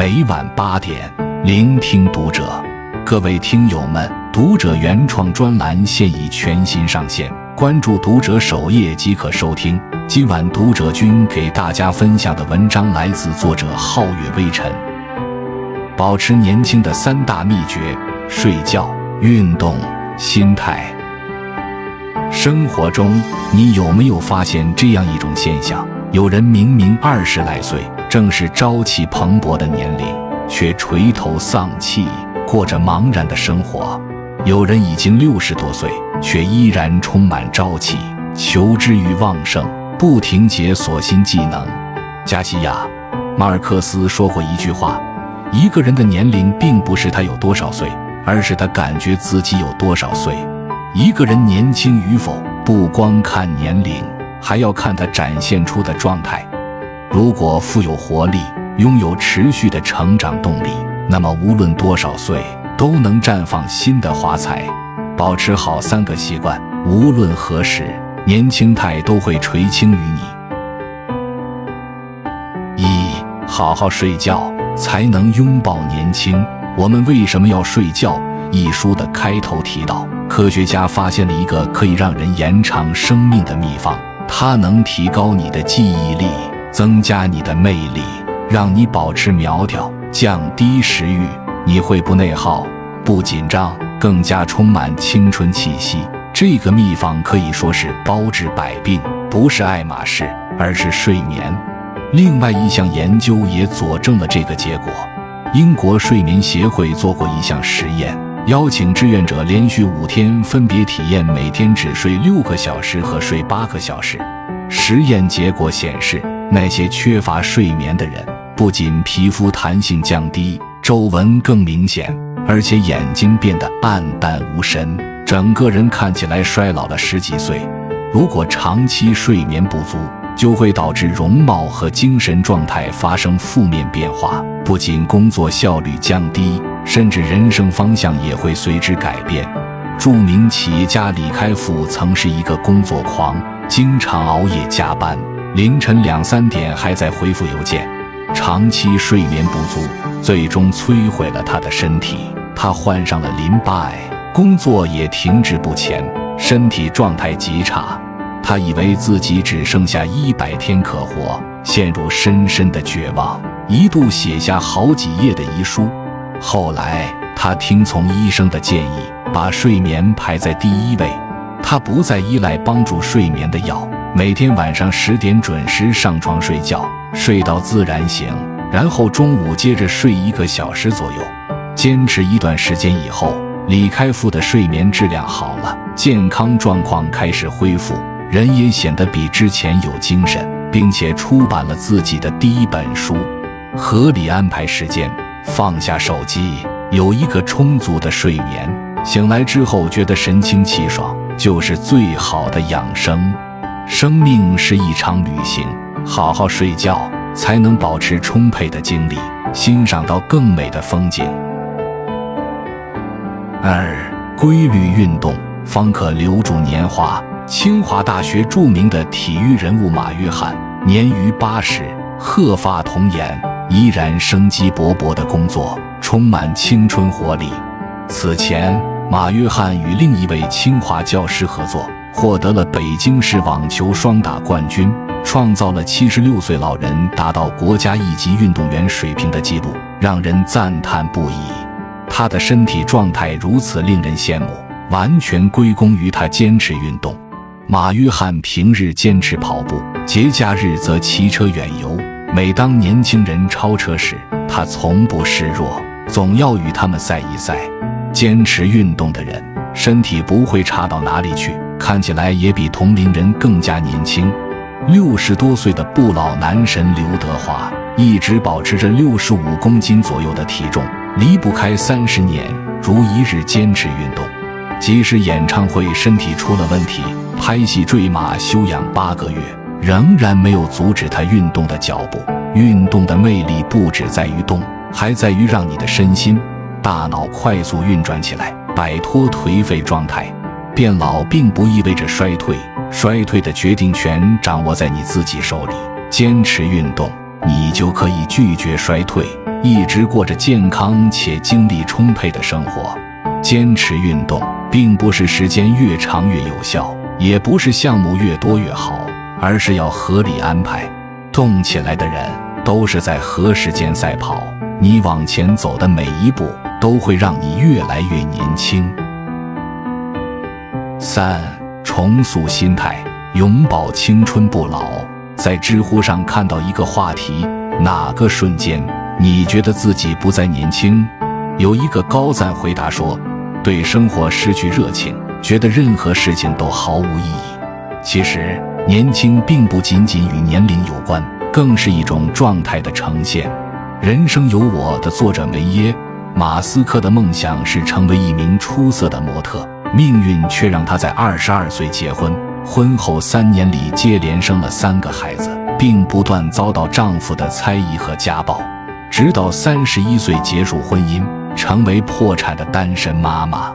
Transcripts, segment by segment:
每晚八点，聆听读者。各位听友们，读者原创专栏现已全新上线，关注读者首页即可收听。今晚读者君给大家分享的文章来自作者皓月微尘。保持年轻的三大秘诀：睡觉、运动、心态。生活中，你有没有发现这样一种现象？有人明明二十来岁，正是朝气蓬勃的年龄，却垂头丧气，过着茫然的生活；有人已经六十多岁，却依然充满朝气，求知欲旺盛，不停解锁新技能。加西亚·马尔克斯说过一句话。一个人的年龄并不是他有多少岁，而是他感觉自己有多少岁。一个人年轻与否，不光看年龄，还要看他展现出的状态。如果富有活力，拥有持续的成长动力，那么无论多少岁，都能绽放新的华彩。保持好三个习惯，无论何时，年轻态都会垂青于你。一，好好睡觉。才能拥抱年轻。我们为什么要睡觉？一书的开头提到，科学家发现了一个可以让人延长生命的秘方，它能提高你的记忆力，增加你的魅力，让你保持苗条，降低食欲。你会不内耗，不紧张，更加充满青春气息。这个秘方可以说是包治百病，不是爱马仕，而是睡眠。另外一项研究也佐证了这个结果。英国睡眠协会做过一项实验，邀请志愿者连续五天分别体验每天只睡六个小时和睡八个小时。实验结果显示，那些缺乏睡眠的人，不仅皮肤弹性降低，皱纹更明显，而且眼睛变得暗淡无神，整个人看起来衰老了十几岁。如果长期睡眠不足，就会导致容貌和精神状态发生负面变化，不仅工作效率降低，甚至人生方向也会随之改变。著名企业家李开复曾是一个工作狂，经常熬夜加班，凌晨两三点还在回复邮件。长期睡眠不足，最终摧毁了他的身体，他患上了淋巴癌，工作也停滞不前，身体状态极差。他以为自己只剩下一百天可活，陷入深深的绝望，一度写下好几页的遗书。后来，他听从医生的建议，把睡眠排在第一位。他不再依赖帮助睡眠的药，每天晚上十点准时上床睡觉，睡到自然醒，然后中午接着睡一个小时左右。坚持一段时间以后，李开复的睡眠质量好了，健康状况开始恢复。人也显得比之前有精神，并且出版了自己的第一本书。合理安排时间，放下手机，有一个充足的睡眠，醒来之后觉得神清气爽，就是最好的养生。生命是一场旅行，好好睡觉才能保持充沛的精力，欣赏到更美的风景。二，规律运动方可留住年华。清华大学著名的体育人物马约翰年逾八十，鹤发童颜，依然生机勃勃的工作，充满青春活力。此前，马约翰与另一位清华教师合作，获得了北京市网球双打冠军，创造了七十六岁老人达到国家一级运动员水平的记录，让人赞叹不已。他的身体状态如此令人羡慕，完全归功于他坚持运动。马约翰平日坚持跑步，节假日则骑车远游。每当年轻人超车时，他从不示弱，总要与他们赛一赛。坚持运动的人，身体不会差到哪里去，看起来也比同龄人更加年轻。六十多岁的不老男神刘德华一直保持着六十五公斤左右的体重，离不开三十年如一日坚持运动。即使演唱会身体出了问题。拍戏坠马休养八个月，仍然没有阻止他运动的脚步。运动的魅力不只在于动，还在于让你的身心、大脑快速运转起来，摆脱颓废状态。变老并不意味着衰退，衰退的决定权掌握在你自己手里。坚持运动，你就可以拒绝衰退，一直过着健康且精力充沛的生活。坚持运动，并不是时间越长越有效，也不是项目越多越好，而是要合理安排。动起来的人都是在和时间赛跑，你往前走的每一步都会让你越来越年轻。三、重塑心态，永葆青春不老。在知乎上看到一个话题：哪个瞬间你觉得自己不再年轻？有一个高赞回答说。对生活失去热情，觉得任何事情都毫无意义。其实，年轻并不仅仅与年龄有关，更是一种状态的呈现。人生有我的作者梅耶·马斯克的梦想是成为一名出色的模特，命运却让他在二十二岁结婚，婚后三年里接连生了三个孩子，并不断遭到丈夫的猜疑和家暴，直到三十一岁结束婚姻。成为破产的单身妈妈，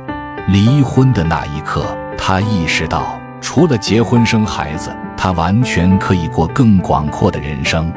离婚的那一刻，她意识到，除了结婚生孩子，她完全可以过更广阔的人生。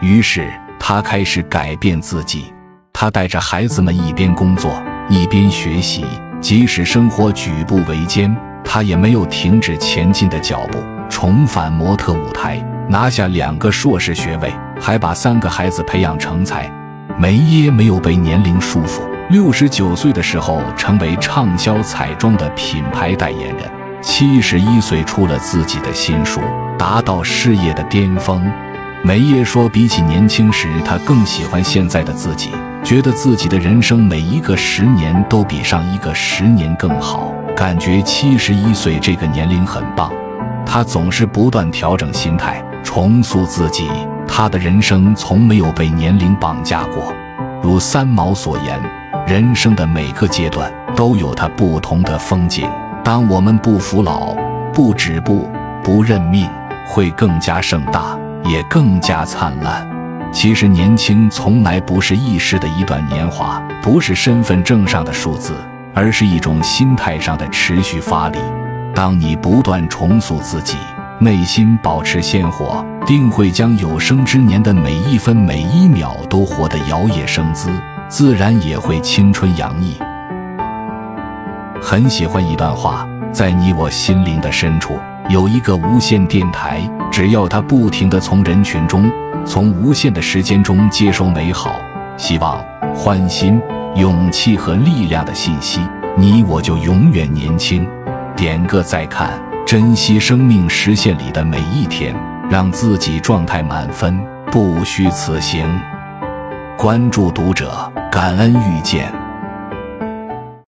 于是，她开始改变自己。她带着孩子们一边工作一边学习，即使生活举步维艰，她也没有停止前进的脚步。重返模特舞台，拿下两个硕士学位，还把三个孩子培养成才。梅耶没有被年龄束缚。六十九岁的时候，成为畅销彩妆的品牌代言人。七十一岁出了自己的新书，达到事业的巅峰。梅耶说：“比起年轻时，他更喜欢现在的自己，觉得自己的人生每一个十年都比上一个十年更好，感觉七十一岁这个年龄很棒。他总是不断调整心态，重塑自己。他的人生从没有被年龄绑架过。如三毛所言。”人生的每个阶段都有它不同的风景。当我们不服老、不止步、不认命，会更加盛大，也更加灿烂。其实，年轻从来不是一时的一段年华，不是身份证上的数字，而是一种心态上的持续发力。当你不断重塑自己，内心保持鲜活，定会将有生之年的每一分每一秒都活得摇曳生姿。自然也会青春洋溢。很喜欢一段话，在你我心灵的深处有一个无线电台，只要它不停地从人群中、从无限的时间中接收美好、希望、欢欣、勇气和力量的信息，你我就永远年轻。点个再看，珍惜生命实现里的每一天，让自己状态满分，不虚此行。关注读者。感恩遇见。